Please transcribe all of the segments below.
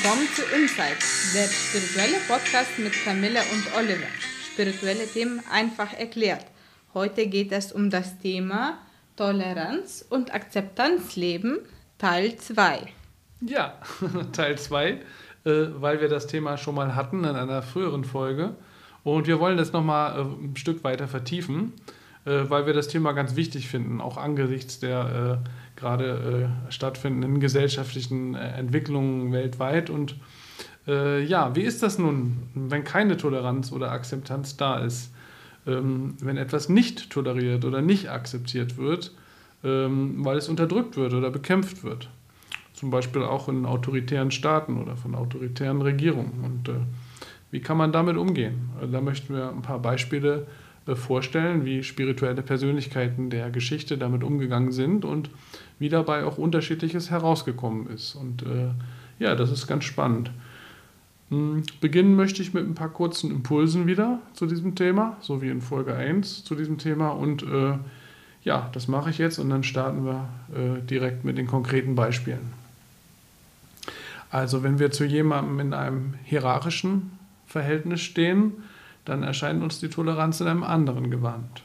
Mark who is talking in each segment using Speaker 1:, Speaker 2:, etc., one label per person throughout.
Speaker 1: Willkommen zu Insight, der spirituelle Podcast mit Camilla und Oliver. Spirituelle Themen einfach erklärt. Heute geht es um das Thema Toleranz und Akzeptanz leben, Teil 2.
Speaker 2: Ja, Teil 2, äh, weil wir das Thema schon mal hatten in einer früheren Folge. Und wir wollen das nochmal äh, ein Stück weiter vertiefen, weil wir das Thema ganz wichtig finden, auch angesichts der äh, gerade äh, stattfindenden gesellschaftlichen äh, Entwicklungen weltweit. Und äh, ja, wie ist das nun, wenn keine Toleranz oder Akzeptanz da ist? Ähm, wenn etwas nicht toleriert oder nicht akzeptiert wird, ähm, weil es unterdrückt wird oder bekämpft wird. Zum Beispiel auch in autoritären Staaten oder von autoritären Regierungen. Und äh, wie kann man damit umgehen? Da möchten wir ein paar Beispiele äh, vorstellen, wie spirituelle Persönlichkeiten der Geschichte damit umgegangen sind und wie dabei auch unterschiedliches herausgekommen ist. Und äh, ja, das ist ganz spannend. Hm, beginnen möchte ich mit ein paar kurzen Impulsen wieder zu diesem Thema, so wie in Folge 1 zu diesem Thema. Und äh, ja, das mache ich jetzt und dann starten wir äh, direkt mit den konkreten Beispielen. Also wenn wir zu jemandem in einem hierarchischen Verhältnis stehen, dann erscheint uns die Toleranz in einem anderen Gewand.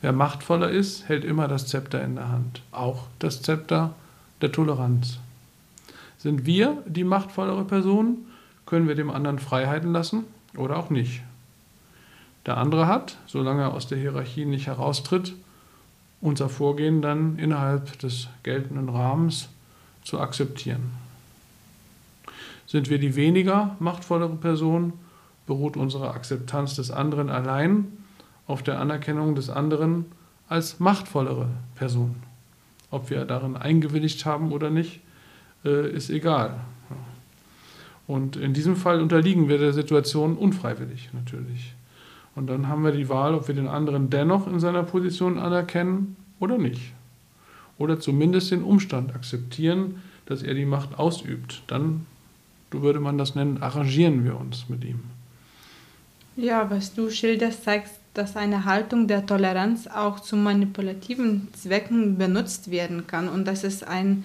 Speaker 2: Wer machtvoller ist, hält immer das Zepter in der Hand, auch das Zepter der Toleranz. Sind wir die machtvollere Person, können wir dem anderen Freiheiten lassen oder auch nicht. Der andere hat, solange er aus der Hierarchie nicht heraustritt, unser Vorgehen dann innerhalb des geltenden Rahmens zu akzeptieren. Sind wir die weniger machtvollere Person, beruht unsere Akzeptanz des anderen allein auf der Anerkennung des anderen als machtvollere Person. Ob wir darin eingewilligt haben oder nicht, äh, ist egal. Und in diesem Fall unterliegen wir der Situation unfreiwillig natürlich. Und dann haben wir die Wahl, ob wir den anderen dennoch in seiner Position anerkennen oder nicht. Oder zumindest den Umstand akzeptieren, dass er die Macht ausübt. Dann, würde man das nennen, arrangieren wir uns mit ihm.
Speaker 1: Ja, was du schilderst, zeigt, dass eine Haltung der Toleranz auch zu manipulativen Zwecken benutzt werden kann und dass es ein,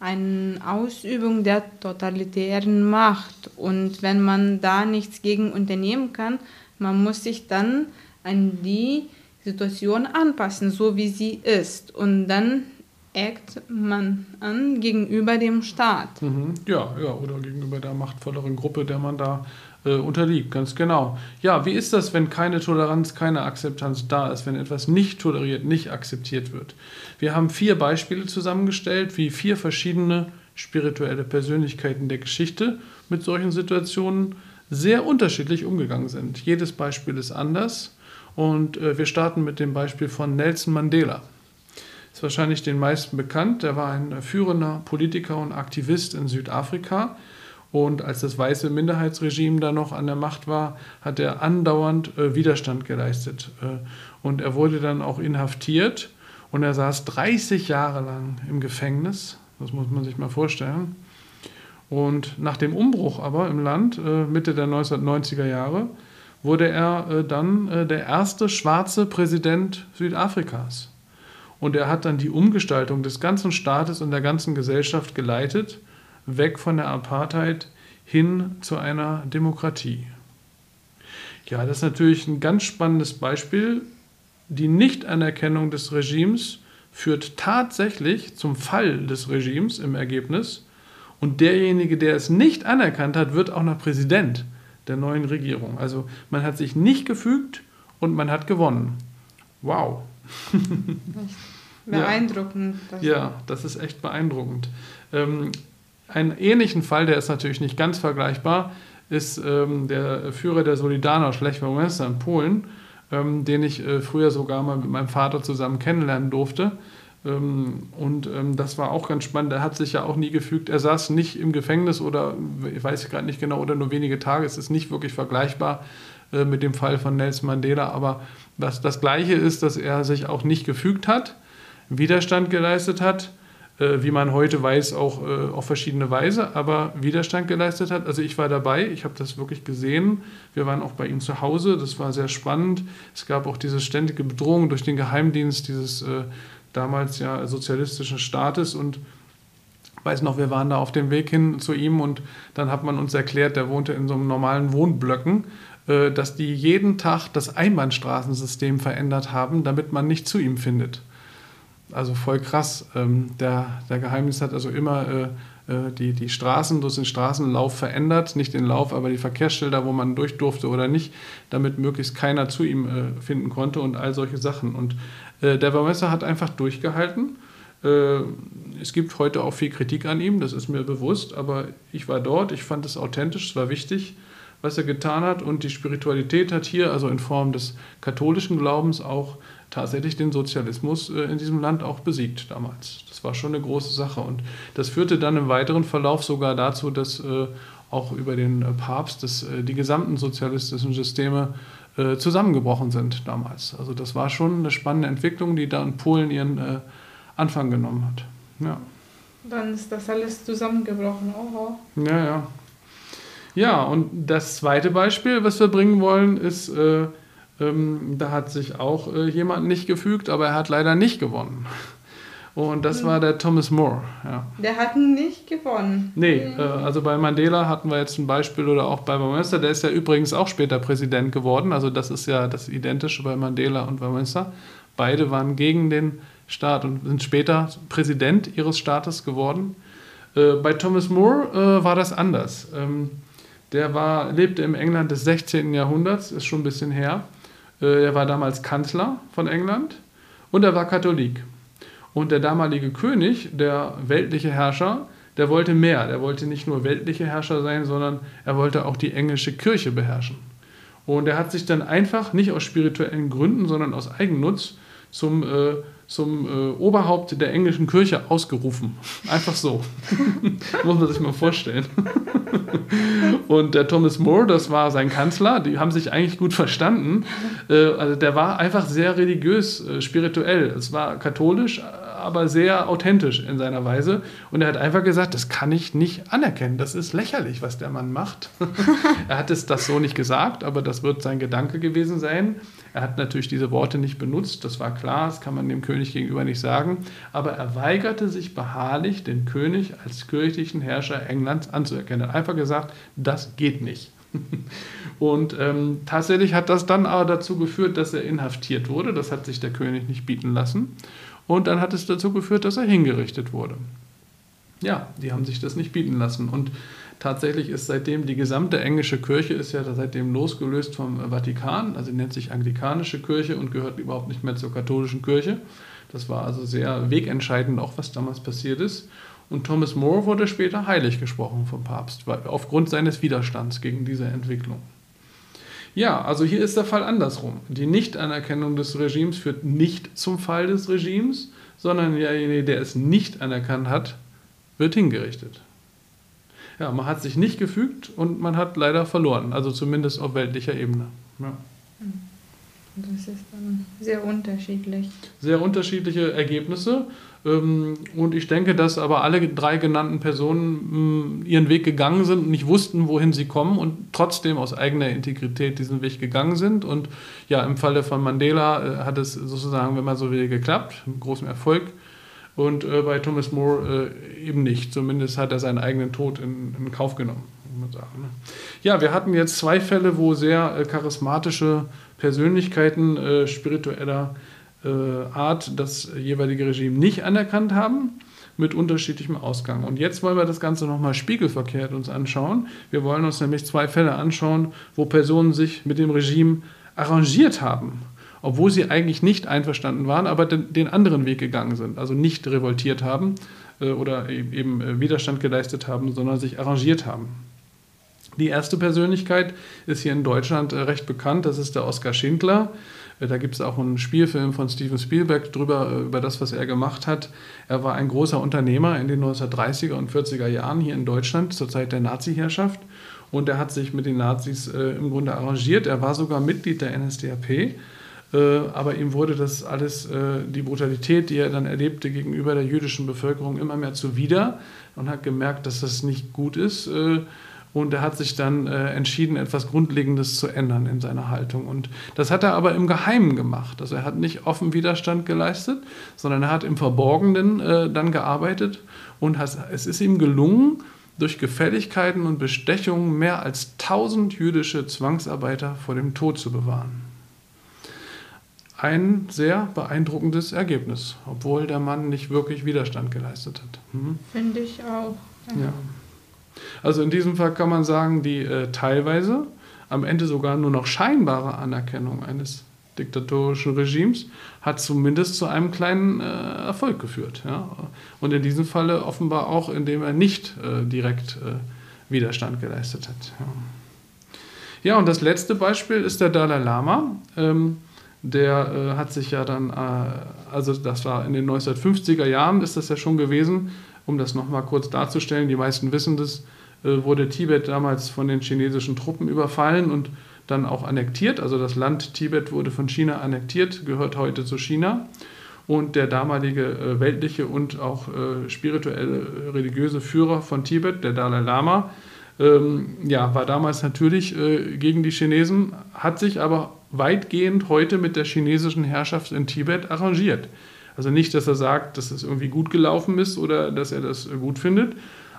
Speaker 1: eine Ausübung der totalitären Macht. Und wenn man da nichts gegen unternehmen kann, man muss sich dann an die Situation anpassen, so wie sie ist. Und dann eckt man an gegenüber dem Staat.
Speaker 2: Mhm. Ja, ja, oder gegenüber der machtvolleren Gruppe, der man da äh, unterliegt, ganz genau. Ja, wie ist das, wenn keine Toleranz, keine Akzeptanz da ist, wenn etwas nicht toleriert, nicht akzeptiert wird? Wir haben vier Beispiele zusammengestellt, wie vier verschiedene spirituelle Persönlichkeiten der Geschichte mit solchen Situationen sehr unterschiedlich umgegangen sind. Jedes Beispiel ist anders und äh, wir starten mit dem Beispiel von Nelson Mandela. Ist wahrscheinlich den meisten bekannt. Er war ein führender Politiker und Aktivist in Südafrika und als das weiße Minderheitsregime da noch an der Macht war, hat er andauernd äh, Widerstand geleistet. Äh, und er wurde dann auch inhaftiert und er saß 30 Jahre lang im Gefängnis. Das muss man sich mal vorstellen. Und nach dem Umbruch aber im Land, äh, Mitte der 1990er Jahre, wurde er äh, dann äh, der erste schwarze Präsident Südafrikas. Und er hat dann die Umgestaltung des ganzen Staates und der ganzen Gesellschaft geleitet weg von der Apartheid hin zu einer Demokratie. Ja, das ist natürlich ein ganz spannendes Beispiel. Die Nichtanerkennung des Regimes führt tatsächlich zum Fall des Regimes im Ergebnis. Und derjenige, der es nicht anerkannt hat, wird auch noch Präsident der neuen Regierung. Also man hat sich nicht gefügt und man hat gewonnen. Wow.
Speaker 1: Beeindruckend.
Speaker 2: Ja, das ist echt beeindruckend. Ähm, einen ähnlichen Fall, der ist natürlich nicht ganz vergleichbar, ist ähm, der Führer der Solidarność, Lech Wałęsa in Polen, ähm, den ich äh, früher sogar mal mit meinem Vater zusammen kennenlernen durfte. Ähm, und ähm, das war auch ganz spannend. Er hat sich ja auch nie gefügt. Er saß nicht im Gefängnis oder, ich weiß gerade nicht genau, oder nur wenige Tage. Es ist nicht wirklich vergleichbar äh, mit dem Fall von Nelson Mandela. Aber was das Gleiche ist, dass er sich auch nicht gefügt hat, Widerstand geleistet hat wie man heute weiß, auch äh, auf verschiedene Weise, aber Widerstand geleistet hat. Also ich war dabei, ich habe das wirklich gesehen. Wir waren auch bei ihm zu Hause, das war sehr spannend. Es gab auch diese ständige Bedrohung durch den Geheimdienst dieses äh, damals ja sozialistischen Staates und weiß noch, wir waren da auf dem Weg hin zu ihm und dann hat man uns erklärt, der wohnte in so einem normalen Wohnblöcken, äh, dass die jeden Tag das Einbahnstraßensystem verändert haben, damit man nicht zu ihm findet. Also voll krass. Ähm, der, der Geheimnis hat also immer äh, äh, die, die Straßen durch den Straßenlauf verändert, nicht den Lauf, aber die Verkehrsschilder, wo man durch durfte oder nicht, damit möglichst keiner zu ihm äh, finden konnte und all solche Sachen. Und äh, der Baumesser hat einfach durchgehalten. Äh, es gibt heute auch viel Kritik an ihm, das ist mir bewusst, aber ich war dort, ich fand es authentisch, es war wichtig, was er getan hat und die Spiritualität hat hier, also in Form des katholischen Glaubens, auch tatsächlich den Sozialismus äh, in diesem Land auch besiegt damals. Das war schon eine große Sache. Und das führte dann im weiteren Verlauf sogar dazu, dass äh, auch über den äh, Papst dass, die gesamten sozialistischen Systeme zusammengebrochen sind damals. Also das war schon eine spannende Entwicklung, die da in Polen ihren Anfang genommen hat. Ja.
Speaker 1: Dann ist das alles zusammengebrochen. Oho.
Speaker 2: Ja, ja. Ja, und das zweite Beispiel, was wir bringen wollen, ist äh, ähm, da hat sich auch äh, jemand nicht gefügt, aber er hat leider nicht gewonnen. Und das war der Thomas More. Ja.
Speaker 1: Der hat nicht gewonnen.
Speaker 2: Nee, äh, also bei Mandela hatten wir jetzt ein Beispiel oder auch bei Bamönster, der ist ja übrigens auch später Präsident geworden. Also das ist ja das Identische bei Mandela und Bamönster. Beide waren gegen den Staat und sind später Präsident ihres Staates geworden. Äh, bei Thomas More äh, war das anders. Ähm, der war, lebte im England des 16. Jahrhunderts, ist schon ein bisschen her. Äh, er war damals Kanzler von England und er war Katholik. Und der damalige König, der weltliche Herrscher, der wollte mehr. Der wollte nicht nur weltliche Herrscher sein, sondern er wollte auch die englische Kirche beherrschen. Und er hat sich dann einfach, nicht aus spirituellen Gründen, sondern aus Eigennutz, zum äh, zum äh, Oberhaupt der englischen Kirche ausgerufen. Einfach so. Muss man sich mal vorstellen. und der Thomas More, das war sein Kanzler, die haben sich eigentlich gut verstanden. Äh, also der war einfach sehr religiös, äh, spirituell. Es war katholisch, aber sehr authentisch in seiner Weise. Und er hat einfach gesagt, das kann ich nicht anerkennen. Das ist lächerlich, was der Mann macht. er hat es das so nicht gesagt, aber das wird sein Gedanke gewesen sein. Er hat natürlich diese Worte nicht benutzt, das war klar, das kann man dem König gegenüber nicht sagen. Aber er weigerte sich beharrlich, den König als kirchlichen Herrscher Englands anzuerkennen. Er hat einfach gesagt, das geht nicht. Und ähm, tatsächlich hat das dann aber dazu geführt, dass er inhaftiert wurde. Das hat sich der König nicht bieten lassen. Und dann hat es dazu geführt, dass er hingerichtet wurde. Ja, die haben sich das nicht bieten lassen. Und tatsächlich ist seitdem die gesamte englische Kirche ist ja seitdem losgelöst vom Vatikan, also nennt sich anglikanische Kirche und gehört überhaupt nicht mehr zur katholischen Kirche. Das war also sehr wegentscheidend, auch was damals passiert ist. Und Thomas More wurde später heilig gesprochen vom Papst, aufgrund seines Widerstands gegen diese Entwicklung. Ja, also hier ist der Fall andersrum. Die Nichtanerkennung des Regimes führt nicht zum Fall des Regimes, sondern derjenige, der es nicht anerkannt hat, wird hingerichtet. Ja, man hat sich nicht gefügt und man hat leider verloren, also zumindest auf weltlicher Ebene. Ja.
Speaker 1: Das ist dann sehr unterschiedlich.
Speaker 2: Sehr unterschiedliche Ergebnisse. Ähm, und ich denke, dass aber alle drei genannten Personen mm, ihren Weg gegangen sind und nicht wussten, wohin sie kommen und trotzdem aus eigener Integrität diesen Weg gegangen sind. Und ja, im Falle von Mandela äh, hat es sozusagen, wenn man so will, geklappt, mit großem Erfolg. Und äh, bei Thomas More äh, eben nicht. Zumindest hat er seinen eigenen Tod in, Kauf genommen. Ne? Ja, wir hatten jetzt zwei Fälle, wo sehr charismatische Persönlichkeiten spiritueller äh, Art das jeweilige Regime nicht anerkannt haben, mit unterschiedlichem Ausgang. Und jetzt wollen wir das Ganze nochmal spiegelverkehrt uns anschauen. Wir wollen uns nämlich zwei Fälle anschauen, wo Personen sich mit dem Regime arrangiert haben, obwohl sie eigentlich nicht einverstanden waren, aber den, den anderen Weg gegangen sind, also nicht revoltiert haben äh, oder e-, eben äh, Widerstand geleistet haben, sondern sich arrangiert haben. Die erste Persönlichkeit ist hier in Deutschland äh, recht bekannt, das ist der Oskar Schindler. Äh, da gibt es auch einen Spielfilm von Steven Spielberg drüber, äh, über das, was er gemacht hat. Er war ein großer Unternehmer in den 1930er und 40er Jahren hier in Deutschland zur Zeit der Nazi-Herrschaft. Und er hat sich mit den Nazis äh, im Grunde arrangiert. Er war sogar Mitglied der NSDAP. Äh, aber ihm wurde das alles, äh, die Brutalität, die er dann erlebte gegenüber der jüdischen Bevölkerung, immer mehr zuwider und hat gemerkt, dass das nicht gut ist. Und er hat sich dann äh, entschieden, etwas Grundlegendes zu ändern in seiner Haltung. Und das hat er aber im Geheimen gemacht. Also er hat nicht offen Widerstand geleistet, sondern er hat im Verborgenen äh, dann gearbeitet. Und has, es ist ihm gelungen, durch Gefälligkeiten und Bestechungen mehr als 1000 jüdische Zwangsarbeiter vor dem Tod zu bewahren. Ein sehr beeindruckendes Ergebnis, obwohl der Mann nicht wirklich Widerstand geleistet hat.
Speaker 1: Hm? Finde ich auch.
Speaker 2: Ja. Also in diesem Fall kann man sagen, die äh, teilweise am Ende sogar nur noch scheinbare Anerkennung eines diktatorischen Regimes hat zumindest zu einem kleinen äh, Erfolg geführt. Ja? Und in diesem Falle offenbar auch, indem er nicht äh, direkt äh, Widerstand geleistet hat. Ja. ja. und das letzte Beispiel ist der Dalai Lama. Ähm, der äh, hat sich ja dann, äh, also das war in den 1950er Jahren, ist das ja schon gewesen, um das nochmal kurz darzustellen, die meisten wissen das, äh, wurde Tibet damals von den chinesischen Truppen überfallen und dann auch annektiert. Also das Land Tibet wurde von China annektiert, gehört heute zu China. Und der damalige äh, weltliche und auch äh, spirituelle, religiöse Führer von Tibet, der Dalai Lama, ähm, ja, war damals natürlich äh, gegen die Chinesen, hat sich aber weitgehend heute mit der chinesischen Herrschaft in Tibet arrangiert. Also nicht, dass er sagt, dass es irgendwie gut gelaufen ist oder dass er das gut findet,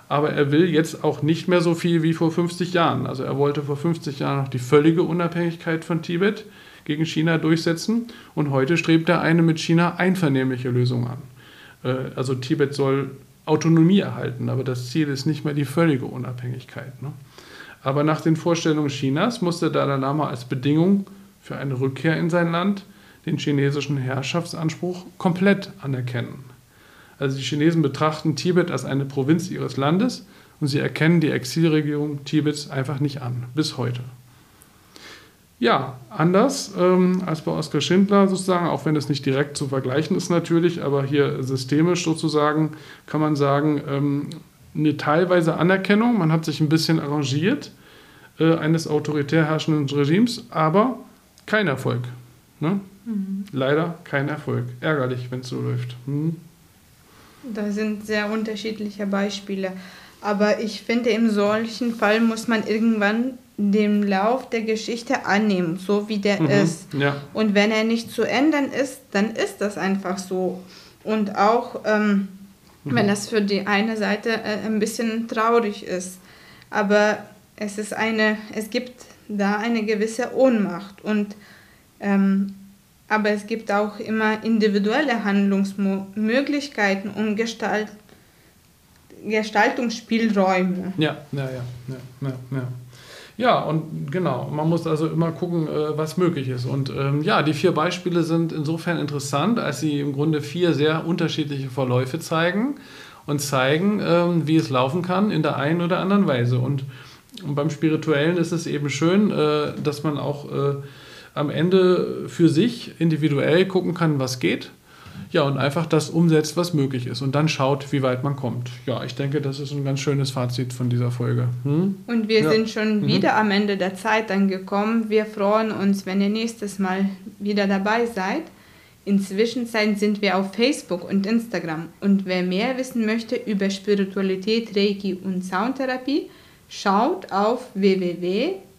Speaker 2: aber er will jetzt auch nicht mehr so viel wie vor 50 Jahren. Also er wollte vor 50 Jahren noch die völlige Unabhängigkeit von Tibet gegen China durchsetzen und heute strebt er eine mit China einvernehmliche Lösung an. Äh, also Tibet soll Autonomie erhalten, aber das Ziel ist nicht mehr die völlige Unabhängigkeit. Ne? Aber nach den Vorstellungen Chinas musste Dalai Lama als Bedingung für eine Rückkehr in sein Land den chinesischen Herrschaftsanspruch komplett anerkennen. Also die Chinesen betrachten Tibet als eine Provinz ihres Landes und sie erkennen die Exilregierung Tibets einfach nicht an, bis heute. Ja, anders ähm, als bei Oskar Schindler sozusagen, auch wenn es nicht direkt zu vergleichen ist natürlich, aber hier systemisch sozusagen kann man sagen, ähm, eine teilweise Anerkennung, man hat sich ein bisschen arrangiert äh, eines autoritär herrschenden Regimes, aber kein Erfolg. Ne? Mhm. Leider kein Erfolg. Ärgerlich, wenn es so läuft. Mhm.
Speaker 1: Da sind sehr unterschiedliche Beispiele. Aber ich finde, im solchen Fall muss man irgendwann den Lauf der Geschichte annehmen, so wie der mhm, ist. Ja. Und wenn er nicht zu ändern ist, dann ist das einfach so. Und auch ähm, mhm. wenn das für die eine Seite äh, ein bisschen traurig ist. Aber es ist eine, es gibt da eine gewisse Ohnmacht. Und ähm, aber es gibt auch immer individuelle Handlungsmöglichkeiten und Gestalt, Gestaltungsspielräume.
Speaker 2: Ja, ja, ja, ja, ja, ja. Ja, und genau, man muss also immer gucken, äh, was möglich ist. Und ähm, ja, die vier Beispiele sind insofern interessant, als sie im Grunde vier sehr unterschiedliche Verläufe zeigen und zeigen, ähm, wie es laufen kann in der einen oder anderen Weise. Und, und beim Spirituellen ist es eben schön, äh, dass man auch äh, am Ende für sich individuell gucken kann, was geht. Ja, und einfach das umsetzt, was möglich ist. Und dann schaut, wie weit man kommt. Ja, ich denke, das ist ein ganz schönes Fazit von dieser Folge. Hm?
Speaker 1: Und wir ja. sind schon mhm. wieder am Ende der Zeit angekommen. Wir freuen uns, wenn ihr nächstes Mal wieder dabei seid. Inzwischen sind wir auf Facebook und Instagram. Und wer mehr wissen möchte über Spiritualität, Reiki und Soundtherapie, schaut auf www